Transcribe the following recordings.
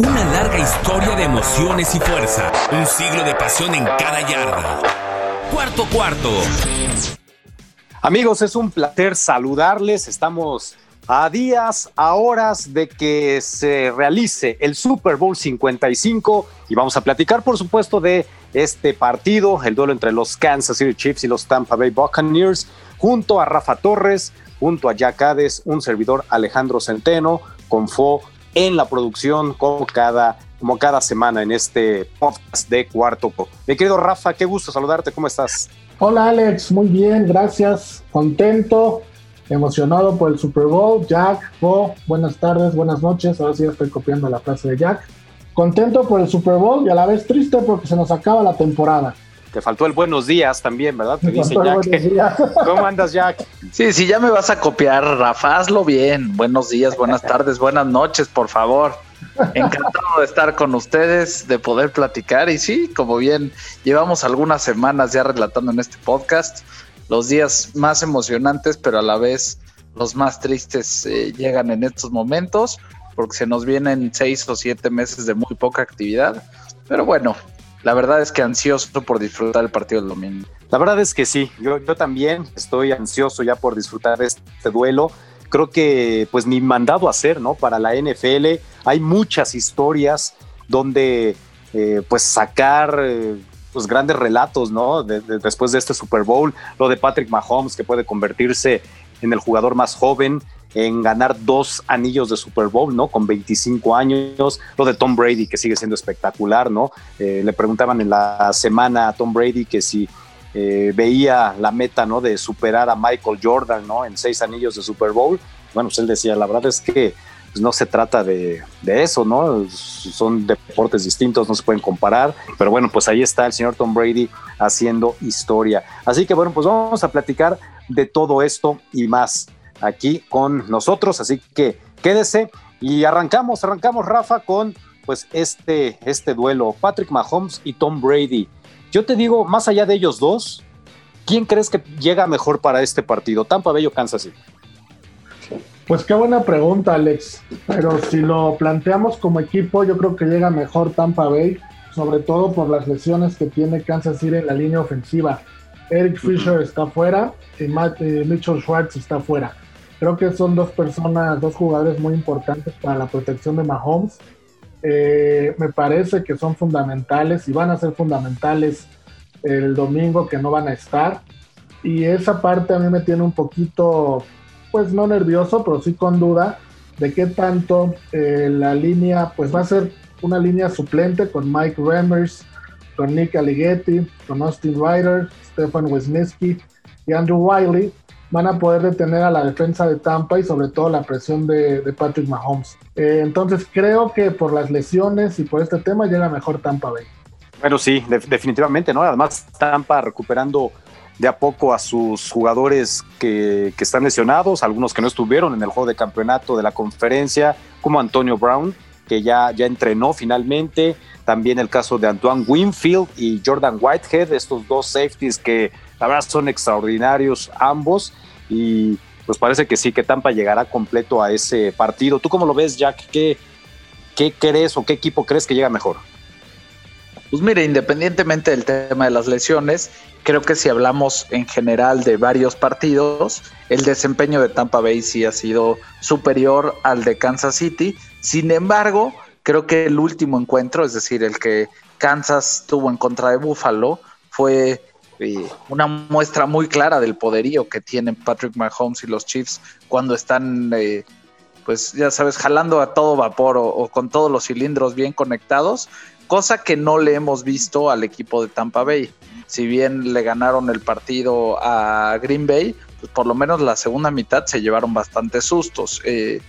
Una larga historia de emociones y fuerza. Un siglo de pasión en cada yarda. Cuarto cuarto. Amigos, es un placer saludarles. Estamos a días, a horas de que se realice el Super Bowl 55 y vamos a platicar, por supuesto, de este partido, el duelo entre los Kansas City Chiefs y los Tampa Bay Buccaneers, junto a Rafa Torres, junto a Jack Hades, un servidor Alejandro Centeno, con Fo en la producción como cada, como cada semana en este podcast de Cuarto. Mi querido Rafa, qué gusto saludarte, ¿cómo estás? Hola Alex, muy bien, gracias, contento, emocionado por el Super Bowl. Jack, Fo, buenas tardes, buenas noches, ahora sí estoy copiando la frase de Jack. Contento por el Super Bowl y a la vez triste porque se nos acaba la temporada. Te faltó el buenos días también, ¿verdad? Te dice Jack. ¿Cómo andas, Jack? Sí, sí, ya me vas a copiar, Rafa, hazlo bien. Buenos días, buenas tardes, buenas noches, por favor. Encantado de estar con ustedes, de poder platicar. Y sí, como bien llevamos algunas semanas ya relatando en este podcast, los días más emocionantes, pero a la vez los más tristes eh, llegan en estos momentos, porque se nos vienen seis o siete meses de muy poca actividad. Pero bueno, la verdad es que ansioso por disfrutar el partido del domingo. La verdad es que sí, yo, yo también estoy ansioso ya por disfrutar de este duelo. Creo que pues mi mandado a hacer, ¿no? Para la NFL hay muchas historias donde eh, pues sacar eh, pues grandes relatos, ¿no? De, de, después de este Super Bowl, lo de Patrick Mahomes que puede convertirse en el jugador más joven en ganar dos anillos de Super Bowl, ¿no? Con 25 años, lo de Tom Brady, que sigue siendo espectacular, ¿no? Eh, le preguntaban en la semana a Tom Brady que si eh, veía la meta, ¿no? De superar a Michael Jordan, ¿no? En seis anillos de Super Bowl. Bueno, pues él decía, la verdad es que pues no se trata de, de, eso, ¿no? Son deportes distintos, no se pueden comparar, pero bueno, pues ahí está el señor Tom Brady haciendo historia. Así que bueno, pues vamos a platicar de todo esto y más aquí con nosotros, así que quédese y arrancamos, arrancamos Rafa con pues este, este duelo, Patrick Mahomes y Tom Brady. Yo te digo, más allá de ellos dos, ¿quién crees que llega mejor para este partido? Tampa Bay o Kansas City. Pues qué buena pregunta, Alex. Pero si lo planteamos como equipo, yo creo que llega mejor Tampa Bay, sobre todo por las lesiones que tiene Kansas City en la línea ofensiva. Eric Fisher está fuera y Matt, eh, Mitchell Schwartz está fuera. Creo que son dos personas, dos jugadores muy importantes para la protección de Mahomes. Eh, me parece que son fundamentales y van a ser fundamentales el domingo que no van a estar. Y esa parte a mí me tiene un poquito pues no nervioso, pero sí con duda de qué tanto eh, la línea, pues va a ser una línea suplente con Mike Remmers, con Nick Allighetti, con Austin Ryder, Stefan Wisniewski y Andrew Wiley, van a poder detener a la defensa de Tampa y sobre todo la presión de, Patrick Mahomes. Eh, entonces creo que por las lesiones y por este tema llega mejor Tampa Bay. Bueno, sí, de definitivamente, ¿no? Además, Tampa recuperando de a poco a sus jugadores que, que, están lesionados, algunos que no estuvieron en el juego de campeonato de la conferencia, como Antonio Brown, que ya, ya entrenó finalmente, también el caso de Antoine Winfield y Jordan Whitehead, estos dos safeties que la verdad son extraordinarios ambos y pues parece que sí, que Tampa llegará completo a ese partido. ¿Tú cómo lo ves, Jack? ¿Qué, qué crees o qué equipo crees que llega mejor? Pues mire, independientemente del tema de las lesiones, creo que si hablamos en general de varios partidos, el desempeño de Tampa Bay sí ha sido superior al de Kansas City. Sin embargo, creo que el último encuentro, es decir, el que Kansas tuvo en contra de Buffalo, fue eh, una muestra muy clara del poderío que tienen Patrick Mahomes y los Chiefs cuando están, eh, pues ya sabes, jalando a todo vapor o, o con todos los cilindros bien conectados cosa que no le hemos visto al equipo de Tampa Bay. Si bien le ganaron el partido a Green Bay, pues por lo menos la segunda mitad se llevaron bastantes sustos. Eh,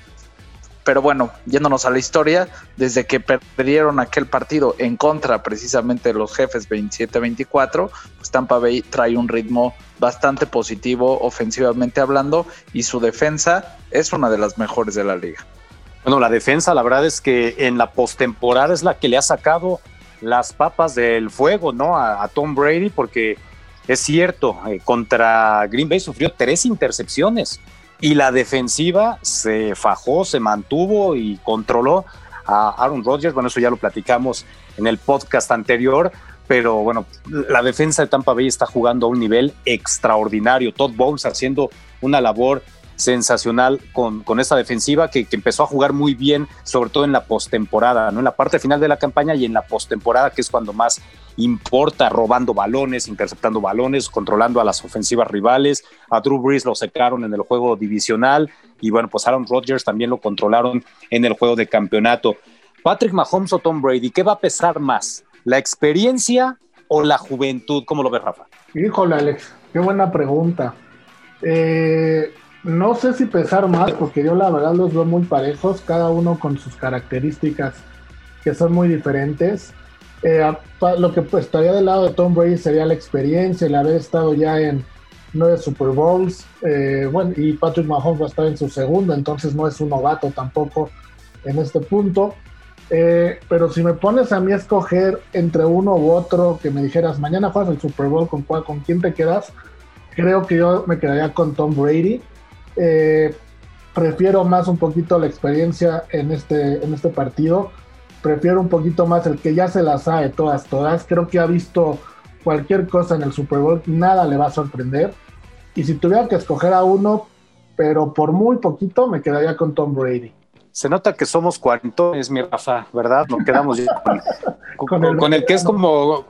pero bueno, yéndonos a la historia, desde que perdieron aquel partido en contra precisamente de los jefes 27-24, pues Tampa Bay trae un ritmo bastante positivo ofensivamente hablando y su defensa es una de las mejores de la liga. Bueno, la defensa, la verdad es que en la postemporada es la que le ha sacado las papas del fuego, ¿no? A, Tom Brady, porque es cierto, eh, contra Green Bay sufrió tres intercepciones y la defensiva se fajó, se mantuvo y controló a Aaron Rodgers. Bueno, eso ya lo platicamos en el podcast anterior, pero bueno, la defensa de Tampa Bay está jugando a un nivel extraordinario. Todd Bowles haciendo una labor sensacional con, con esta defensiva que, empezó a jugar muy bien, sobre todo en la postemporada, ¿no? En la parte final de la campaña y en la postemporada, que es cuando más importa, robando balones, interceptando balones, controlando a las ofensivas rivales. A Drew Brees lo secaron en el juego divisional y bueno, pues Aaron Rodgers también lo controlaron en el juego de campeonato. Patrick Mahomes o Tom Brady, ¿qué va a pesar más? ¿La experiencia o la juventud? ¿Cómo lo ves, Rafa? Híjole, Alex, qué buena pregunta. Eh, no sé si pesar más, porque yo la verdad los veo muy parejos, cada uno con sus características que son muy diferentes. Eh, lo que pues, estaría del lado de Tom Brady sería la experiencia, el haber estado ya en nueve Super Bowls, eh, bueno, y Patrick Mahomes va a estar en su segundo, entonces no es un novato tampoco en este punto. Eh, pero si me pones a mí a escoger entre uno u otro, que me dijeras, mañana juegas el Super Bowl, ¿con, cuál, ¿con quién te quedas? Creo que yo me quedaría con Tom Brady. Prefiero más un poquito la experiencia en este, en este partido. Prefiero un poquito más el que ya se la sabe todas, todas. Creo que ha visto cualquier cosa en el Super Bowl, nada le va a sorprender. Y si tuviera que escoger a uno, pero por muy poquito, me quedaría con Tom Brady. Se nota que somos cuarentones, mi Rafa, ¿verdad? Nos quedamos ya con, el, que es como,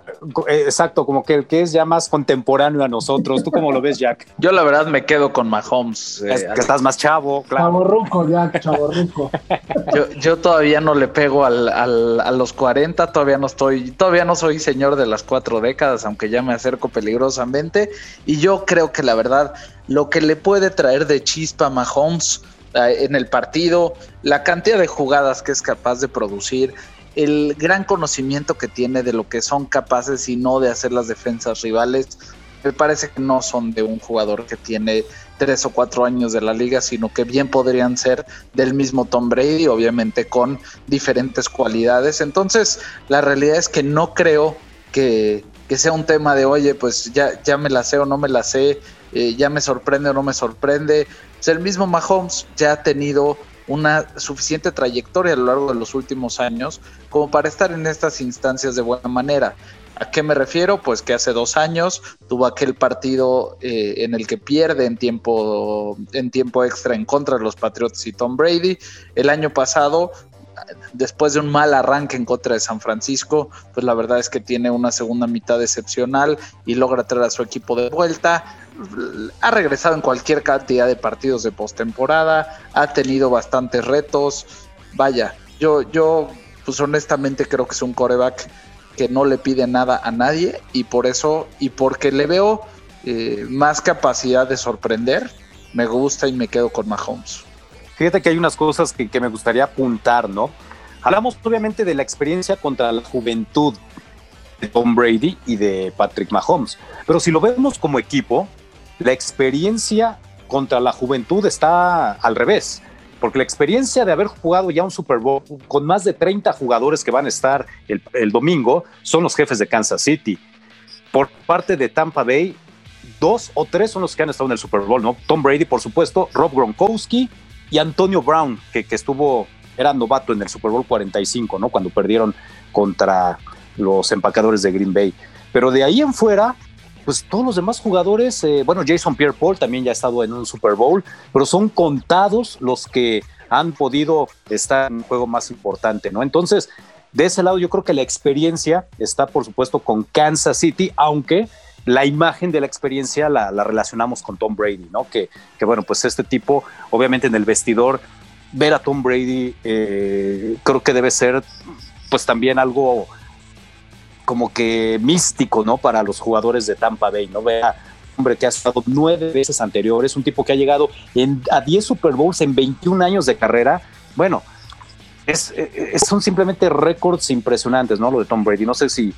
eh, exacto, como que el que es ya más contemporáneo a nosotros. ¿Tú cómo lo ves, Jack? Yo la verdad me quedo con Mahomes. Eh, que estás más chavo, claro. Chaborruco, Jack, chaborruco. yo, yo todavía no le pego al, al, a los 40, todavía no estoy, todavía no soy señor de las cuatro décadas, aunque ya me acerco peligrosamente. Y yo creo que la verdad, lo que le puede traer de chispa a Mahomes en el partido, la cantidad de jugadas que es capaz de producir, el gran conocimiento que tiene de lo que son capaces y no de hacer las defensas rivales, me parece que no son de un jugador que tiene tres o cuatro años de la liga, sino que bien podrían ser del mismo Tom Brady, obviamente con diferentes cualidades. Entonces, la realidad es que no creo que, sea un tema de, oye, pues ya, ya me la sé o no me la sé, eh, ya me sorprende o no me sorprende. El mismo Mahomes ya ha tenido una suficiente trayectoria a lo largo de los últimos años como para estar en estas instancias de buena manera. ¿A qué me refiero? Pues que hace dos años tuvo aquel partido eh, en el que pierde en tiempo, en tiempo extra en contra de los Patriots y Tom Brady. El año pasado, después de un mal arranque en contra de San Francisco, pues la verdad es que tiene una segunda mitad excepcional y logra traer a su equipo de vuelta ha regresado en cualquier cantidad de partidos de postemporada, ha tenido bastantes retos. Vaya, yo, yo, pues honestamente creo que es un coreback que no le pide nada a nadie y por eso, y porque le veo eh, más capacidad de sorprender, me gusta y me quedo con Mahomes. Fíjate que hay unas cosas que, que me gustaría apuntar, ¿no? Hablamos obviamente de la experiencia contra la juventud de Tom Brady y de Patrick Mahomes, pero si lo vemos como equipo, la experiencia contra la juventud está al revés, porque la experiencia de haber jugado ya un Super Bowl con más de 30 jugadores que van a estar el, domingo son los jefes de Kansas City. Por parte de Tampa Bay, dos o tres son los que han estado en el Super Bowl, ¿no? Tom Brady, por supuesto, Rob Gronkowski y Antonio Brown, que, estuvo, era novato en el Super Bowl 45, ¿no? Cuando perdieron contra los empacadores de Green Bay. Pero de ahí en fuera, pues todos los demás jugadores, eh, bueno, Jason Pierre Paul también ya ha estado en un Super Bowl, pero son contados los que han podido estar en un juego más importante, ¿no? Entonces, de ese lado yo creo que la experiencia está, por supuesto, con Kansas City, aunque la imagen de la experiencia la, relacionamos con Tom Brady, ¿no? Que, que, bueno, pues este tipo, obviamente en el vestidor, ver a Tom Brady eh, creo que debe ser pues también algo como que místico, ¿no? Para los jugadores de Tampa Bay, ¿no? Vea, hombre que ha estado nueve veces anteriores, un tipo que ha llegado en, a 10 Super Bowls en 21 años de carrera. Bueno, es, son simplemente récords impresionantes, ¿no? Lo de Tom Brady. No sé si,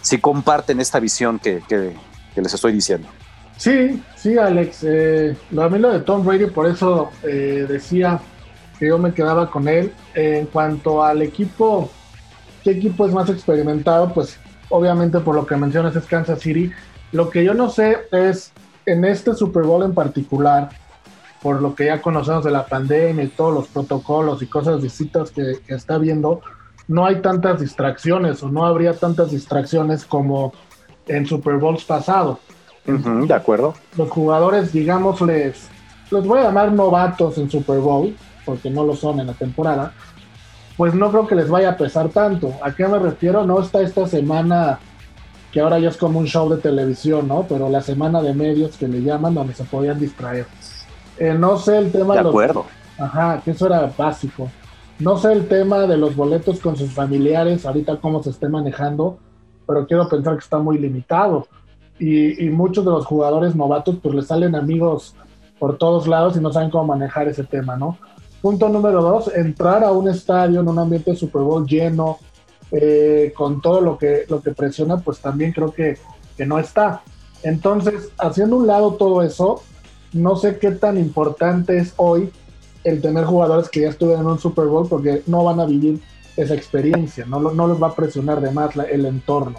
si comparten esta visión que, les estoy diciendo. Sí, sí, Alex. Eh, a mí lo de Tom Brady, por eso eh, decía que yo me quedaba con él. en cuanto al equipo, ¿qué equipo es más experimentado? Pues obviamente por lo que mencionas es Kansas City. Lo que yo no sé es, en este Super Bowl en particular, por lo que ya conocemos de la pandemia y todos los protocolos y cosas distintas que, está viendo, no hay tantas distracciones o no habría tantas distracciones como en Super Bowls pasado. de acuerdo. Los jugadores, digamos, les, los voy a llamar novatos en Super Bowl, porque no lo son en la temporada, pues no creo que les vaya a pesar tanto. ¿A qué me refiero? No está esta semana que ahora ya es como un show de televisión, ¿no? Pero la semana de medios que le llaman donde se podían distraer. Eh, no sé el tema de, de acuerdo. Ajá, que eso era básico. No sé el tema de los boletos con sus familiares, ahorita cómo se esté manejando, pero quiero pensar que está muy limitado. Y, y muchos de los jugadores novatos pues les salen amigos por todos lados y no saben cómo manejar ese tema, ¿no? Punto número dos, entrar a un estadio en un ambiente de Super Bowl lleno, eh, con todo lo que, lo que presiona, pues también creo que, que no está. Entonces, haciendo un lado todo eso, no sé qué tan importante es hoy el tener jugadores que ya estuvieron en un Super Bowl porque no van a vivir esa experiencia, no, no les va a presionar de más el entorno.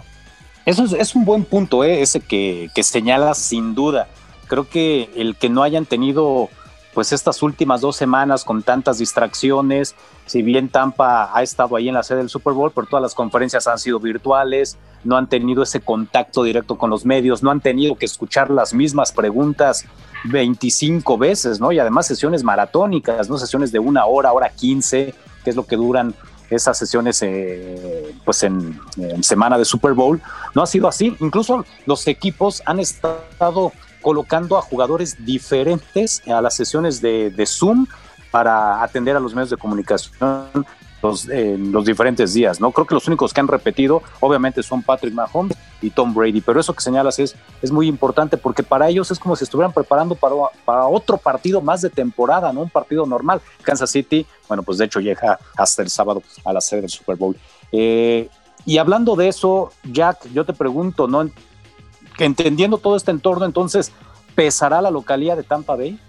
Eso es, es, un buen punto, ¿eh? ese que, que señalas sin duda. Creo que el que no hayan tenido pues estas últimas dos semanas con tantas distracciones, si bien Tampa ha estado ahí en la sede del Super Bowl, pero todas las conferencias han sido virtuales, no han tenido ese contacto directo con los medios, no han tenido que escuchar las mismas preguntas 25 veces, ¿no? Y además sesiones maratónicas, ¿no? Sesiones de una hora, hora 15, que es lo que duran esas sesiones eh, pues en, en, semana de Super Bowl. No ha sido así. Incluso los equipos han estado colocando a jugadores diferentes a las sesiones de, Zoom para atender a los medios de comunicación los, los diferentes días, ¿no? Creo que los únicos que han repetido, obviamente, son Patrick Mahomes y Tom Brady, pero eso que señalas es, es muy importante porque para ellos es como si estuvieran preparando para, para otro partido más de temporada, ¿no? Un partido normal. Kansas City, bueno, pues de hecho llega hasta el sábado a la sede del Super Bowl. Eh, y hablando de eso, Jack, yo te pregunto, ¿no? Entendiendo todo este entorno, entonces, ¿pesará la localidad de Tampa Bay?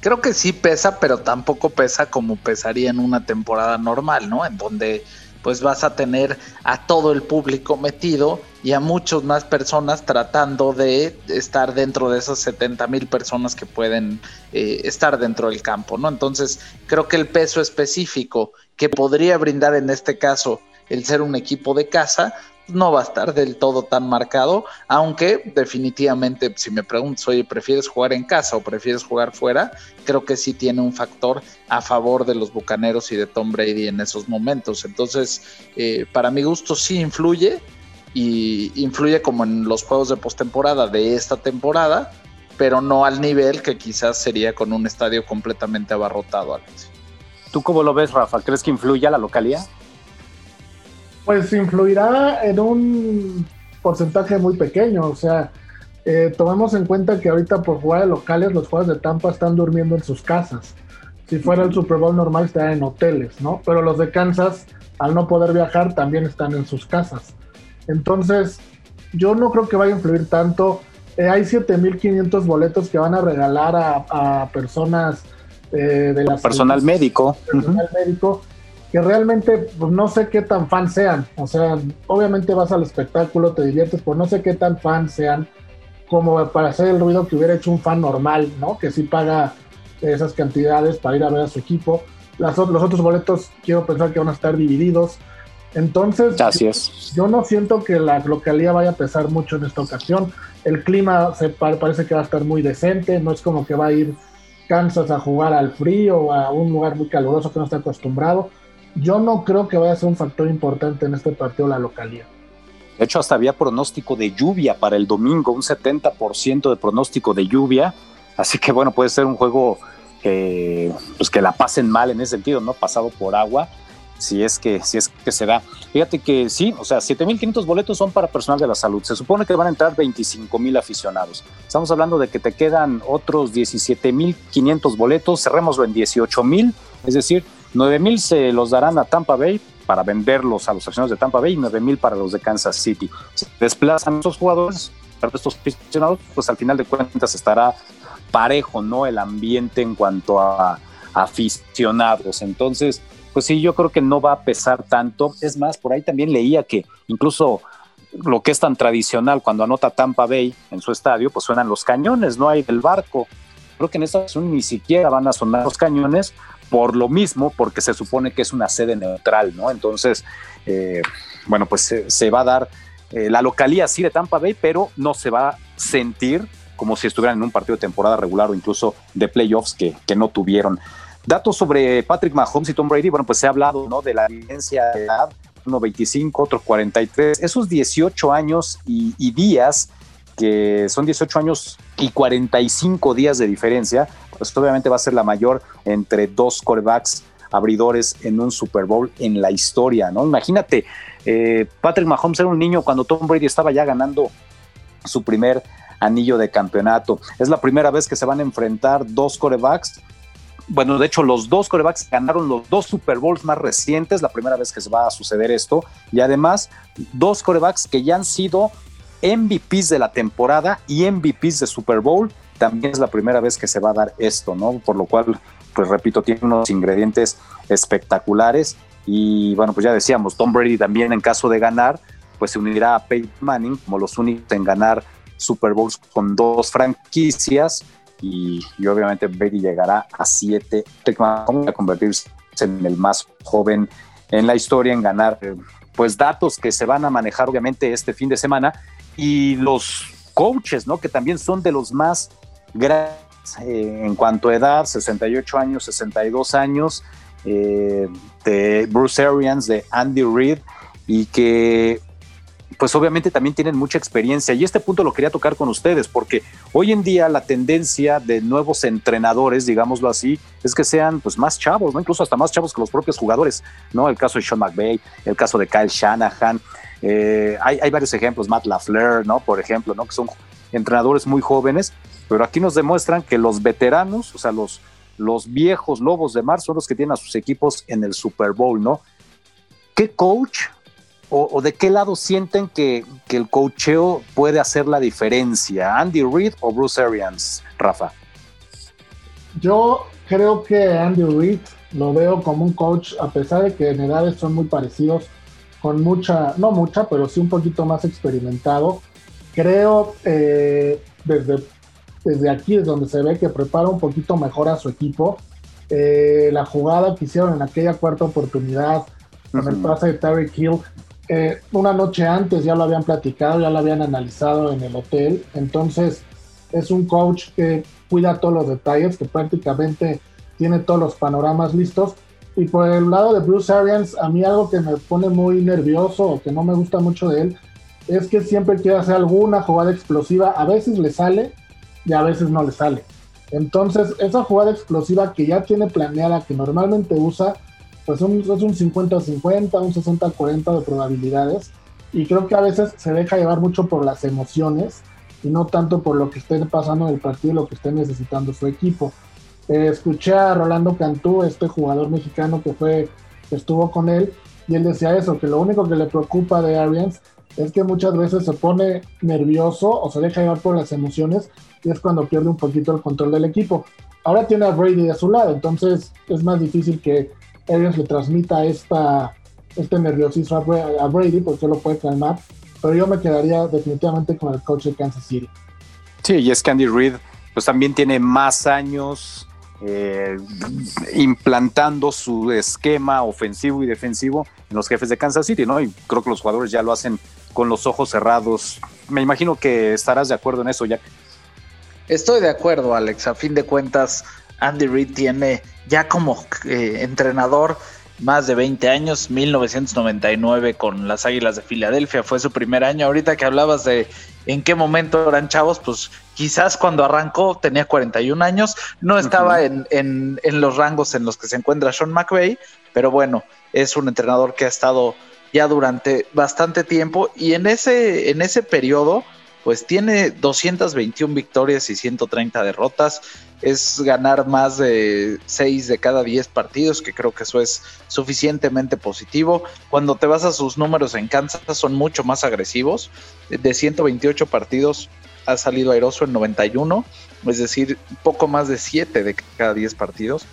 Creo que sí pesa, pero tampoco pesa como pesaría en una temporada normal, ¿no? En donde pues vas a tener a todo el público metido y a muchas más personas tratando de estar dentro de esas 70 mil personas que pueden eh, estar dentro del campo, ¿no? Entonces, creo que el peso específico que podría brindar en este caso el ser un equipo de casa, no va a estar del todo tan marcado, aunque definitivamente si me preguntas, oye, ¿prefieres jugar en casa o prefieres jugar fuera? Creo que sí tiene un factor a favor de los Bucaneros y de Tom Brady en esos momentos. Entonces, eh, para mi gusto sí influye y influye como en los juegos de postemporada de esta temporada, pero no al nivel que quizás sería con un estadio completamente abarrotado. Alex. ¿Tú cómo lo ves, Rafa? ¿Crees que influye a la localidad? Pues influirá en un porcentaje muy pequeño, o sea, eh, tomemos en cuenta que ahorita por jugar de locales los jugadores de Tampa están durmiendo en sus casas. Si fuera el Super Bowl normal estarían en hoteles, ¿no? Pero los de Kansas, al no poder viajar, también están en sus casas. Entonces, yo no creo que vaya a influir tanto. Eh, hay 7.500 boletos que van a regalar a, personas eh, de la personal médico. Personal médico que realmente pues, no sé qué tan fan sean. O sea, obviamente vas al espectáculo, te diviertes, pero no sé qué tan fan sean como para hacer el ruido que hubiera hecho un fan normal, ¿no? Que sí paga esas cantidades para ir a ver a su equipo. Las, los otros boletos quiero pensar que van a estar divididos. Entonces, Así es. yo no siento que la localidad vaya a pesar mucho en esta ocasión. El clima se parece que va a estar muy decente, no es como que va a ir Kansas a jugar al frío o a un lugar muy caluroso que no está acostumbrado yo no creo que vaya a ser un factor importante en este partido la localidad. De hecho, hasta había pronóstico de lluvia para el domingo, un 70% de pronóstico de lluvia. Así que bueno, puede ser un juego que, pues que la pasen mal en ese sentido, ¿no? Pasado por agua, si es que, si es que se da. Fíjate que sí, o sea, 7.500 boletos son para personal de la salud. Se supone que van a entrar 25.000 aficionados. Estamos hablando de que te quedan otros 17.500 boletos, cerrémoslo en 18.000, es decir, 9 mil se los darán a Tampa Bay para venderlos a los accionados de Tampa Bay y 9 mil para los de Kansas City. Si desplazan esos jugadores, estos aficionados, pues al final de cuentas estará parejo, ¿no? El ambiente en cuanto a, aficionados. Entonces, pues sí, yo creo que no va a pesar tanto. Es más, por ahí también leía que incluso lo que es tan tradicional cuando anota Tampa Bay en su estadio, pues suenan los cañones, no hay del barco creo que en esta ocasión ni siquiera van a sonar los cañones por lo mismo, porque se supone que es una sede neutral, ¿no? Entonces, eh, bueno, pues se, va a dar eh, la localía sí de Tampa Bay, pero no se va a sentir como si estuvieran en un partido de temporada regular o incluso de playoffs que, que no tuvieron. Datos sobre Patrick Mahomes y Tom Brady, bueno, pues se ha hablado ¿no? de la diferencia de edad, uno 25, otro 43, esos 18 años y, días, que son 18 años y 45 días de diferencia, pues obviamente va a ser la mayor entre dos corebacks abridores en un Super Bowl en la historia, ¿no? Imagínate, eh, Patrick Mahomes era un niño cuando Tom Brady estaba ya ganando su primer anillo de campeonato. Es la primera vez que se van a enfrentar dos corebacks bueno, de hecho, los dos corebacks ganaron los dos Super Bowls más recientes, la primera vez que se va a suceder esto, y además dos corebacks que ya han sido MVPs de la temporada y MVPs de Super Bowl, también es la primera vez que se va a dar esto, ¿no? Por lo cual, pues repito, tiene unos ingredientes espectaculares y bueno, pues ya decíamos, Tom Brady también en caso de ganar, pues se unirá a Peyton Manning como los únicos en ganar Super Bowls con dos franquicias y, obviamente Brady llegará a siete, a convertirse en el más joven en la historia en ganar pues datos que se van a manejar obviamente este fin de semana y los coaches, ¿no? Que también son de los más eh, en cuanto a edad, 68 años, 62 años, eh, de Bruce Arians, de Andy Reid, y que pues obviamente también tienen mucha experiencia. Y este punto lo quería tocar con ustedes, porque hoy en día la tendencia de nuevos entrenadores, digámoslo así, es que sean pues más chavos, ¿no? Incluso hasta más chavos que los propios jugadores, ¿no? El caso de Sean McVay, el caso de Kyle Shanahan. Eh, hay, hay, varios ejemplos, Matt LaFleur, ¿no? Por ejemplo, ¿no? Que son entrenadores muy jóvenes, pero aquí nos demuestran que los veteranos, o sea, los, los viejos lobos de mar son los que tienen a sus equipos en el Super Bowl, ¿no? ¿Qué coach o, de qué lado sienten que, el coacheo puede hacer la diferencia? ¿Andy Reid o Bruce Arians, Rafa? Yo creo que Andy Reid lo veo como un coach, a pesar de que en edades son muy parecidos, con mucha, no mucha, pero sí un poquito más experimentado. Creo eh, desde, desde aquí es donde se ve que prepara un poquito mejor a su equipo. Eh, la jugada que hicieron en aquella cuarta oportunidad con el pase de Terry Hill eh, una noche antes ya lo habían platicado, ya lo habían analizado en el hotel. Entonces, es un coach que cuida todos los detalles, que prácticamente tiene todos los panoramas listos. Y por el lado de Bruce Arians, a mí algo que me pone muy nervioso o que no me gusta mucho de él es que siempre quiere hacer alguna jugada explosiva. A veces le sale y a veces no le sale. Entonces, esa jugada explosiva que ya tiene planeada, que normalmente usa, pues es un 50-50, un 60-40 de probabilidades. Y creo que a veces se deja llevar mucho por las emociones y no tanto por lo que esté pasando en el partido lo que esté necesitando su equipo. Eh, escuché a Rolando Cantú, este jugador mexicano que fue, estuvo con él, y él decía eso, que lo único que le preocupa de Arians es que muchas veces se pone nervioso o se deja llevar por las emociones y es cuando pierde un poquito el control del equipo. Ahora tiene a Brady a su lado, entonces es más difícil que Arians le transmita esta, este nerviosismo a Brady porque lo puede calmar, pero yo me quedaría definitivamente con el coach de Kansas City. Sí, y es que Andy Reid pues también tiene más años eh, implantando su esquema ofensivo y defensivo en los jefes de Kansas City, ¿no? Y creo que los jugadores ya lo hacen con los ojos cerrados. Me imagino que estarás de acuerdo en eso, Jack. Estoy de acuerdo, Alex. A fin de cuentas, Andy Reid tiene ya como eh, entrenador más de 20 años, 1999 con las Águilas de Filadelfia fue su primer año. Ahorita que hablabas de en qué momento eran chavos, pues quizás cuando arrancó tenía 41 años, no estaba en, en, en, los rangos en los que se encuentra Sean McVay, pero bueno, es un entrenador que ha estado ya durante bastante tiempo y en ese, en ese periodo pues tiene 221 victorias y 130 derrotas. Es ganar más de 6 de cada 10 partidos, que creo que eso es suficientemente positivo. Cuando te vas a sus números en Kansas, son mucho más agresivos. De 128 partidos ha salido airoso en 91, es decir, poco más de 7 de cada 10 partidos.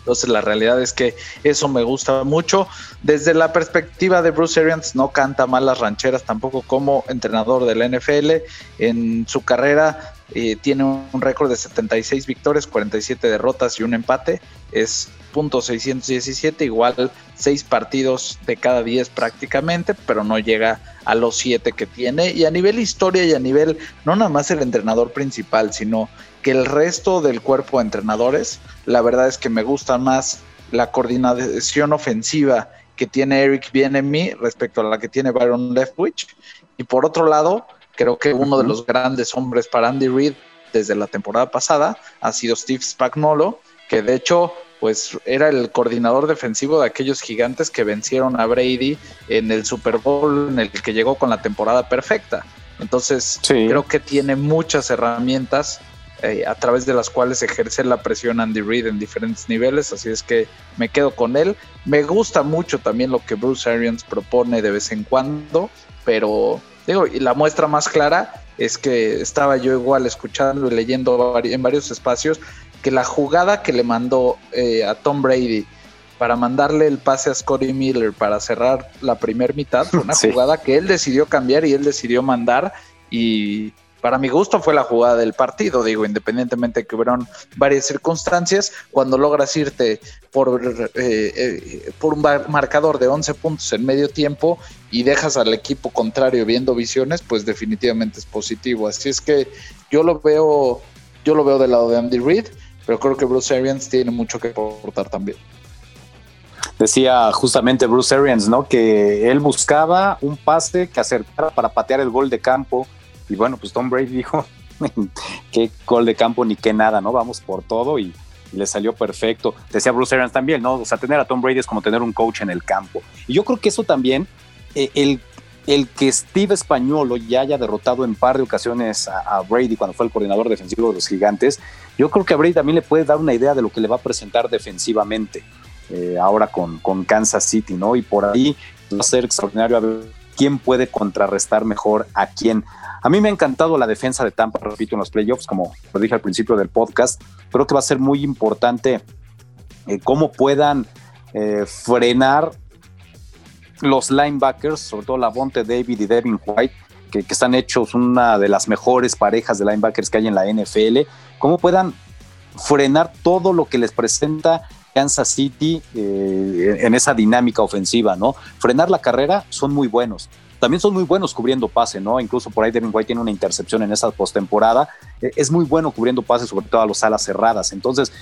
Entonces la realidad es que eso me gusta mucho. Desde la perspectiva de Bruce Arians, no canta mal las rancheras tampoco como entrenador del NFL. En su carrera eh, tiene un récord de 76 victorias, 47 derrotas y un empate. Es .617, igual 6 partidos de cada 10 prácticamente, pero no llega a los 7 que tiene. Y a nivel historia y a nivel, no nada más el entrenador principal, sino que el resto del cuerpo de entrenadores, la verdad es que me gusta más la coordinación ofensiva que tiene Eric Bienemy respecto a la que tiene Byron Leftwich. Y por otro lado, creo que uno de los grandes hombres para Andy Reid desde la temporada pasada ha sido Steve Spagnuolo, que de hecho pues era el coordinador defensivo de aquellos gigantes que vencieron a Brady en el Super Bowl en el que llegó con la temporada perfecta. Entonces, creo que tiene muchas herramientas eh, a través de las cuales ejercer la presión Andy Reid en diferentes niveles, así es que me quedo con él. Me gusta mucho también lo que Bruce Arians propone de vez en cuando, pero digo, y la muestra más clara es que estaba yo igual escuchando y leyendo en varios espacios que la jugada que le mandó eh, a Tom Brady para mandarle el pase a Scotty Miller para cerrar la primera mitad fue una jugada que él decidió cambiar y él decidió mandar y para mi gusto fue la jugada del partido, digo, independientemente de que hubieron varias circunstancias, cuando logras irte por, eh, eh, por un marcador de 11 puntos en medio tiempo y dejas al equipo contrario viendo visiones, pues definitivamente es positivo. Así es que yo lo veo, yo lo veo del lado de Andy Reid pero creo que Bruce Arians tiene mucho que aportar también. Decía justamente Bruce Arians, ¿no? Que él buscaba un pase que acercara para patear el gol de campo. Y bueno, pues Tom Brady dijo, qué gol de campo ni qué nada, ¿no? Vamos por todo y, le salió perfecto. Decía Bruce Arians también, ¿no? O sea, tener a Tom Brady es como tener un coach en el campo. Y yo creo que eso también, eh, el el que Steve Españolo ya haya derrotado en par de ocasiones a, Brady cuando fue el coordinador defensivo de los gigantes, yo creo que a Brady también le puede dar una idea de lo que le va a presentar defensivamente eh, ahora con, con, Kansas City, ¿no? Y por ahí va a ser extraordinario a ver quién puede contrarrestar mejor a quién. A mí me ha encantado la defensa de Tampa, repito, en los playoffs, como lo dije al principio del podcast. Creo que va a ser muy importante eh, cómo puedan eh, frenar los linebackers, sobre todo Lavonte David y Devin White, que, están hechos una de las mejores parejas de linebackers que hay en la NFL, cómo puedan frenar todo lo que les presenta Kansas City eh, en esa dinámica ofensiva, ¿no? Frenar la carrera son muy buenos. También son muy buenos cubriendo pase, ¿no? Incluso por ahí Devin White tiene una intercepción en esa postemporada. Eh, es muy bueno cubriendo pase, sobre todo a las alas cerradas. Entonces,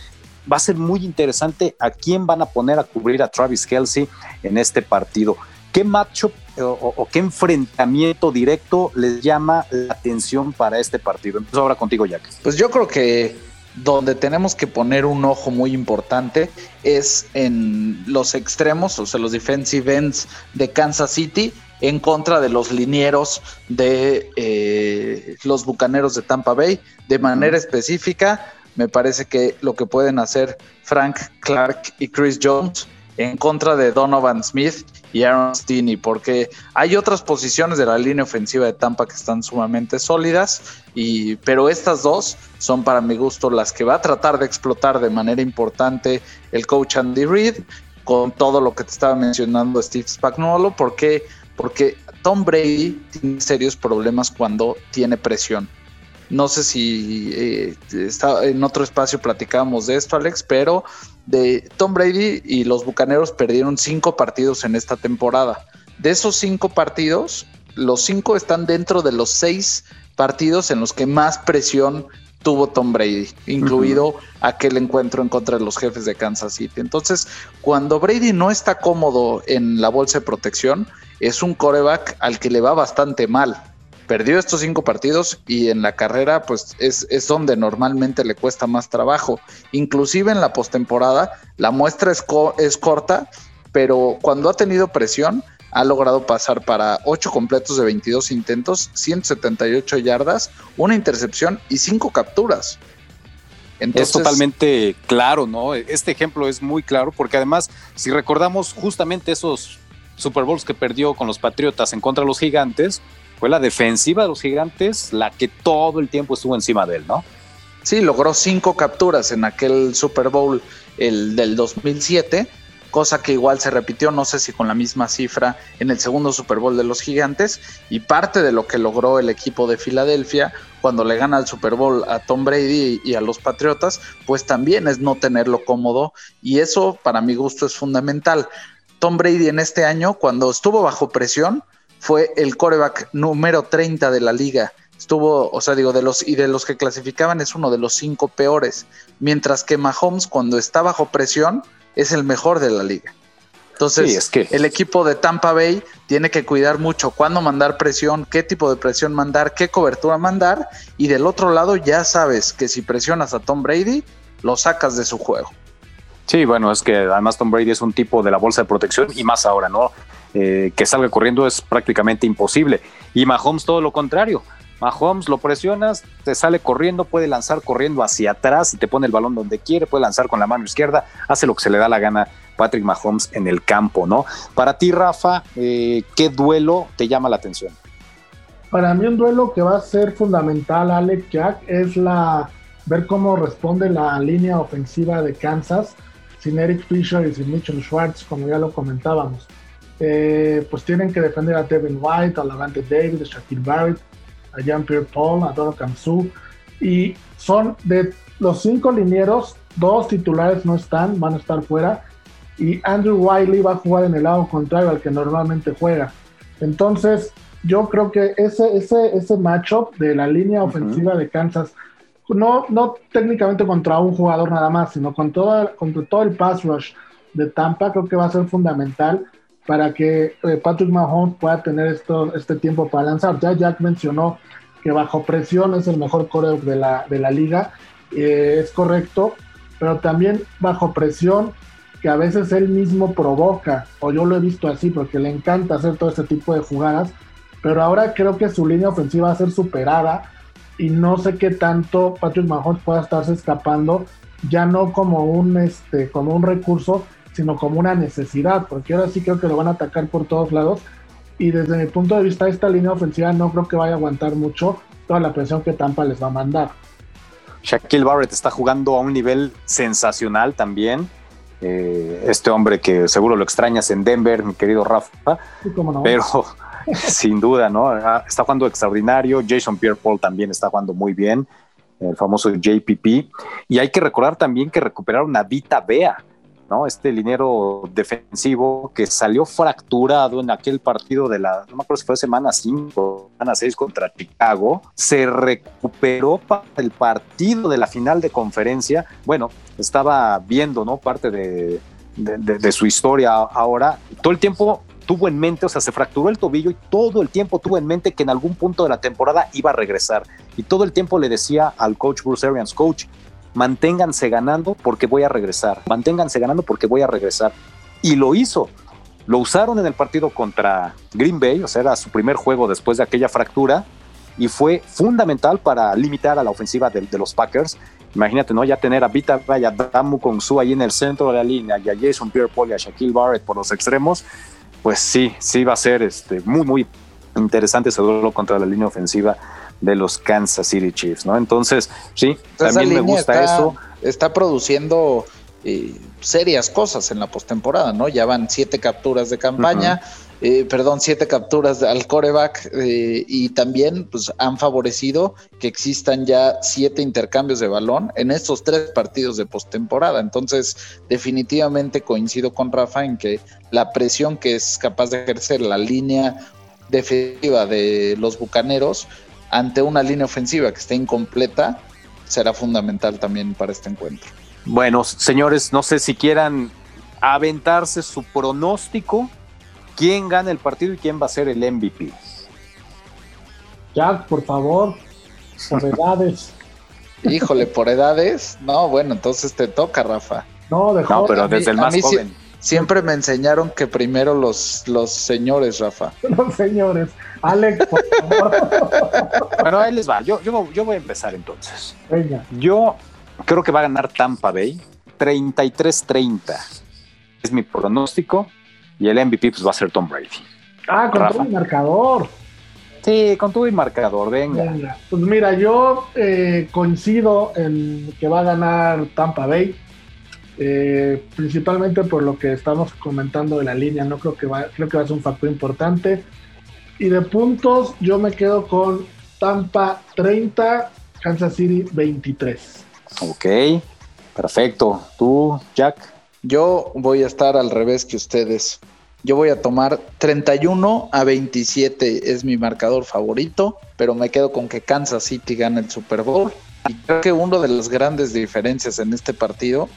va a ser muy interesante a quién van a poner a cubrir a Travis Kelsey en este partido. ¿Qué matchup o, qué enfrentamiento directo les llama la atención para este partido? Empiezo ahora contigo, Jack. Pues yo creo que donde tenemos que poner un ojo muy importante es en los extremos, o sea, los defensive ends de Kansas City en contra de los linieros de eh, los Bucaneros de Tampa Bay. De manera específica, me parece que lo que pueden hacer Frank Clark y Chris Jones en contra de Donovan Smith y Aaron Stinney, porque hay otras posiciones de la línea ofensiva de Tampa que están sumamente sólidas, y, pero estas dos son para mi gusto las que va a tratar de explotar de manera importante el coach Andy Reid, con todo lo que te estaba mencionando Steve Spagnuolo, porque, porque Tom Brady tiene serios problemas cuando tiene presión. No sé si eh, en otro espacio platicábamos de esto, Alex, pero de Tom Brady y los Bucaneros perdieron cinco partidos en esta temporada. De esos cinco partidos, los cinco están dentro de los seis partidos en los que más presión tuvo Tom Brady, incluido aquel encuentro en contra de los jefes de Kansas City. Entonces, cuando Brady no está cómodo en la bolsa de protección, es un coreback al que le va bastante mal perdió estos cinco partidos y en la carrera pues es, donde normalmente le cuesta más trabajo. Inclusive en la postemporada la muestra es, es corta, pero cuando ha tenido presión ha logrado pasar para 8 completos de 22 intentos, 178 yardas, una intercepción y 5 capturas. es totalmente claro, ¿no? Este ejemplo es muy claro porque además, si recordamos justamente esos Super Bowls que perdió con los Patriotas en contra de los Gigantes, fue la defensiva de los gigantes la que todo el tiempo estuvo encima de él, ¿no? Sí, logró cinco capturas en aquel Super Bowl el del 2007, cosa que igual se repitió, no sé si con la misma cifra, en el segundo Super Bowl de los Gigantes, y parte de lo que logró el equipo de Filadelfia cuando le gana el Super Bowl a Tom Brady y a los Patriotas, pues también es no tenerlo cómodo, y eso para mi gusto es fundamental. Tom Brady en este año, cuando estuvo bajo presión, fue el coreback número 30 de la liga estuvo, o sea, digo, de los y de los que clasificaban es uno de los cinco peores, mientras que Mahomes cuando está bajo presión es el mejor de la liga. Entonces, es que... el equipo de Tampa Bay tiene que cuidar mucho cuándo mandar presión, qué tipo de presión mandar, qué cobertura mandar, y del otro lado ya sabes que si presionas a Tom Brady, lo sacas de su juego. Sí, bueno, es que además Tom Brady es un tipo de la bolsa de protección y más ahora, ¿no? Eh, que salga corriendo es prácticamente imposible. Y Mahomes todo lo contrario. Mahomes lo presionas, te sale corriendo, puede lanzar corriendo hacia atrás y te pone el balón donde quiere, puede lanzar con la mano izquierda, hace lo que se le da la gana Patrick Mahomes en el campo, ¿no? Para ti, Rafa, eh, ¿qué duelo te llama la atención? Para mí un duelo que va a ser fundamental, Alex Jack, es la ver cómo responde la línea ofensiva de Kansas sin Eric Fisher y sin Mitchell Schwartz, como ya lo comentábamos. Eh, pues tienen que defender a Devin White, a Lavante David, a Shaquille Barrett, a Jean-Pierre Paul, a Doro Kamsu, y son de los cinco linieros, dos titulares no están, van a estar fuera, y Andrew Wiley va a jugar en el lado contrario al que normalmente juega. Entonces, yo creo que ese, ese, ese matchup de la línea ofensiva de Kansas, no, no técnicamente contra un jugador nada más, sino con todo, contra todo el pass rush de Tampa, creo que va a ser fundamental para que eh, Patrick Mahomes pueda tener esto, este tiempo para lanzar. Ya Jack mencionó que bajo presión es el mejor coreback de la, de la liga, eh, es correcto, pero también bajo presión que a veces él mismo provoca, o yo lo he visto así, porque le encanta hacer todo este tipo de jugadas, pero ahora creo que su línea ofensiva va a ser superada y no sé qué tanto Patrick Mahomes pueda estarse escapando, ya no como un, este, como un recurso, sino como una necesidad, porque ahora sí creo que lo van a atacar por todos lados. Y desde mi punto de vista, esta línea ofensiva no creo que vaya a aguantar mucho toda la presión que Tampa les va a mandar. Shaquille Barrett está jugando a un nivel sensacional también. Eh, este hombre que seguro lo extrañas en Denver, mi querido Rafa. Pero sin duda, ¿no? Ah, está jugando extraordinario. Jason Pierre Paul también está jugando muy bien. El famoso JPP. Y hay que recordar también que recuperaron a Vita Bea ¿no? Este linero defensivo que salió fracturado en aquel partido de la, no me acuerdo si fue semana 5, semana 6 contra Chicago, se recuperó para el partido de la final de conferencia. Bueno, estaba viendo, ¿no? Parte de, de su historia ahora. Todo el tiempo tuvo en mente, o sea, se fracturó el tobillo y todo el tiempo tuvo en mente que en algún punto de la temporada iba a regresar. Y todo el tiempo le decía al coach Bruce Arians, coach, manténganse ganando porque voy a regresar, manténganse ganando porque voy a regresar. Y lo hizo. Lo usaron en el partido contra Green Bay, o sea, era su primer juego después de aquella fractura y fue fundamental para limitar a la ofensiva de, los Packers. Imagínate, ¿no? Ya tener a Vita Vaya, Damu Su ahí en el centro de la línea y a Jason Pierre-Paul y a Shaquille Barrett por los extremos, pues sí, sí va a ser este, muy, muy interesante ese duelo contra la línea ofensiva de los Kansas City Chiefs, ¿no? Entonces, sí, también me gusta eso. Está produciendo eh, serias cosas en la postemporada, ¿no? Ya van siete capturas de campaña, eh, perdón, siete capturas al coreback eh, y también pues, han favorecido que existan ya siete intercambios de balón en estos tres partidos de postemporada. Entonces, definitivamente coincido con Rafa en que la presión que es capaz de ejercer la línea defensiva de los Bucaneros ante una línea ofensiva que esté incompleta, será fundamental también para este encuentro. Bueno, señores, no sé si quieran aventarse su pronóstico. ¿Quién gana el partido y quién va a ser el MVP? Jack, por favor, por edades. Híjole, por edades. No, bueno, entonces te toca, Rafa. No, de No, pero desde el más joven. Siempre me enseñaron que primero los, los señores, Rafa. Los señores. Alex, por favor. bueno, ahí les va. Yo, yo, yo voy a empezar entonces. Venga. Yo creo que va a ganar Tampa Bay 33-30. Es mi pronóstico. Y el MVP pues, va a ser Tom Brady. Ah, con todo el marcador. Sí, con todo el marcador, venga. Pues mira, yo eh, coincido en que va a ganar Tampa Bay eh, principalmente por lo que estamos comentando de la línea, no creo que va, creo que va a ser un factor importante. Y de puntos, yo me quedo con Tampa 30, Kansas City 23. Ok, perfecto. ¿Tú, Jack? Yo voy a estar al revés que ustedes. Yo voy a tomar 31 a 27, es mi marcador favorito, pero me quedo con que Kansas City gane el Super Bowl. Y creo que una de las grandes diferencias en este partido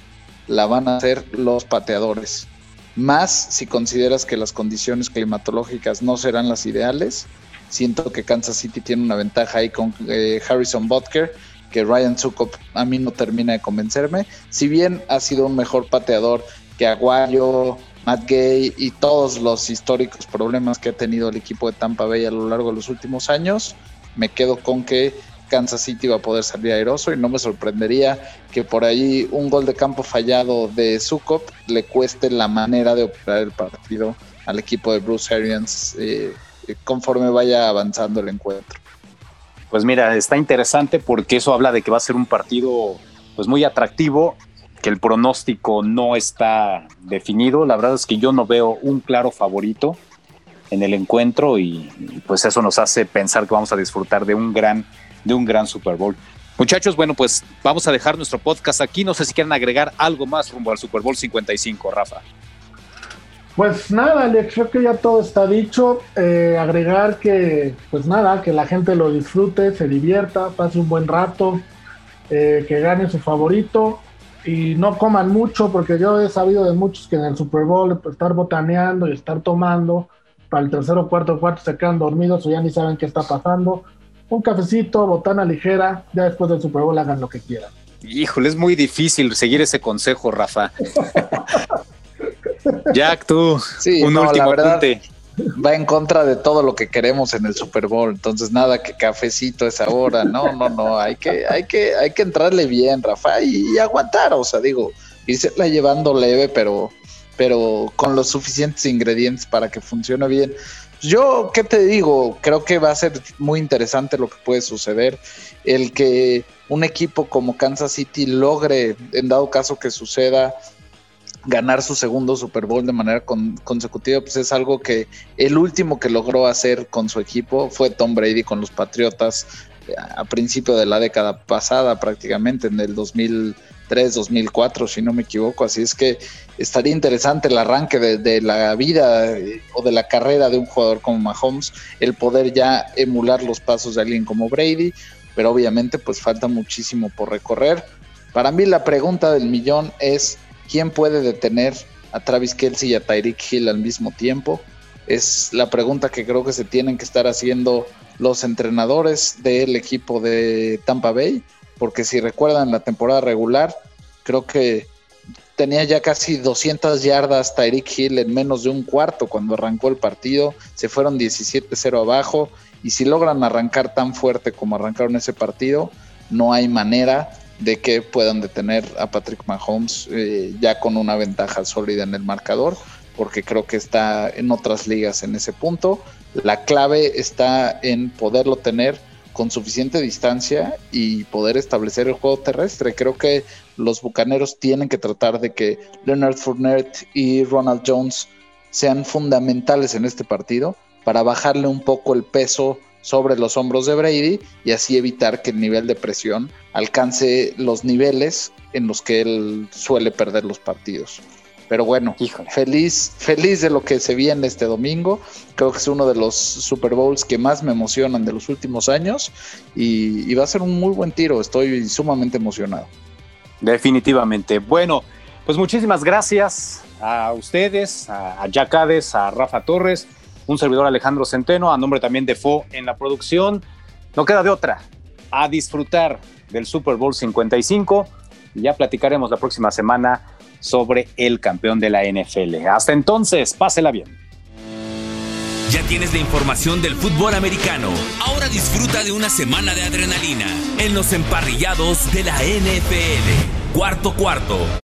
la van a hacer los pateadores. Más si consideras que las condiciones climatológicas no serán las ideales. Siento que Kansas City tiene una ventaja ahí con eh, Harrison Butker, que Ryan Sukop a mí no termina de convencerme. Si bien ha sido un mejor pateador que Aguayo, Matt Gay y todos los históricos problemas que ha tenido el equipo de Tampa Bay a lo largo de los últimos años, me quedo con que Kansas City va a poder salir airoso y no me sorprendería que por ahí un gol de campo fallado de Sukop le cueste la manera de operar el partido al equipo de Bruce Arians eh, conforme vaya avanzando el encuentro. Pues mira, está interesante porque eso habla de que va a ser un partido pues muy atractivo, que el pronóstico no está definido. La verdad es que yo no veo un claro favorito en el encuentro y pues eso nos hace pensar que vamos a disfrutar de un gran de un gran Super Bowl. Muchachos, bueno, pues vamos a dejar nuestro podcast aquí. No sé si quieren agregar algo más rumbo al Super Bowl 55, Rafa. Pues nada, Alex, creo que ya todo está dicho. Eh, agregar que, pues nada, que la gente lo disfrute, se divierta, pase un buen rato, eh, que gane su favorito y no coman mucho, porque yo he sabido de muchos que en el Super Bowl pues, estar botaneando y estar tomando, para el tercero, cuarto, cuarto se quedan dormidos o ya ni saben qué está pasando un cafecito, botana ligera, ya después del Super Bowl hagan lo que quieran. Híjole, es muy difícil seguir ese consejo, Rafa. Jack, tú, sí, un último apunte. Va en contra de todo lo que queremos en el Super Bowl, entonces nada que cafecito es ahora, no, no, no, hay que, hay que, hay que entrarle bien, Rafa, y, aguantar, o sea, digo, irse la llevando leve, pero, pero con los suficientes ingredientes para que funcione bien. Yo, ¿qué te digo? Creo que va a ser muy interesante lo que puede suceder. El que un equipo como Kansas City logre, en dado caso que suceda, ganar su segundo Super Bowl de manera consecutiva, pues es algo que el último que logró hacer con su equipo fue Tom Brady con los Patriotas eh, a principio de la década pasada, prácticamente en el 2003, 2004, si no me equivoco. Así es que estaría interesante el arranque de, la vida eh, o de la carrera de un jugador como Mahomes, el poder ya emular los pasos de alguien como Brady, pero obviamente pues falta muchísimo por recorrer. Para mí la pregunta del millón es, ¿quién puede detener a Travis Kelsey y a Tyreek Hill al mismo tiempo? Es la pregunta que creo que se tienen que estar haciendo los entrenadores del equipo de Tampa Bay, porque si recuerdan la temporada regular, creo que tenía ya casi 200 yardas Tyreek Hill en menos de un cuarto cuando arrancó el partido. Se fueron 17-0 abajo. Y si logran arrancar tan fuerte como arrancaron ese partido, no hay manera de que puedan detener a Patrick Mahomes eh, ya con una ventaja sólida en el marcador, porque creo que está en otras ligas en ese punto. La clave está en poderlo tener con suficiente distancia y poder establecer el juego terrestre. Creo que los Bucaneros tienen que tratar de que Leonard Fournette y Ronald Jones sean fundamentales en este partido para bajarle un poco el peso sobre los hombros de Brady y así evitar que el nivel de presión alcance los niveles en los que él suele perder los partidos. Pero bueno, feliz, feliz de lo que se viene este domingo. Creo que es uno de los Super Bowls que más me emocionan de los últimos años y, va a ser un muy buen tiro. Estoy sumamente emocionado. Definitivamente. Bueno, pues muchísimas gracias a ustedes, a Jack Hades, a Rafa Torres, un servidor Alejandro Centeno, a nombre también de FO en la producción. No queda de otra, a disfrutar del Super Bowl 55 y ya platicaremos la próxima semana sobre el campeón de la NFL. Hasta entonces, pásela bien. Ya tienes la información del fútbol americano. Ahora disfruta de una semana de adrenalina en los emparrillados de la NFL. Cuarto cuarto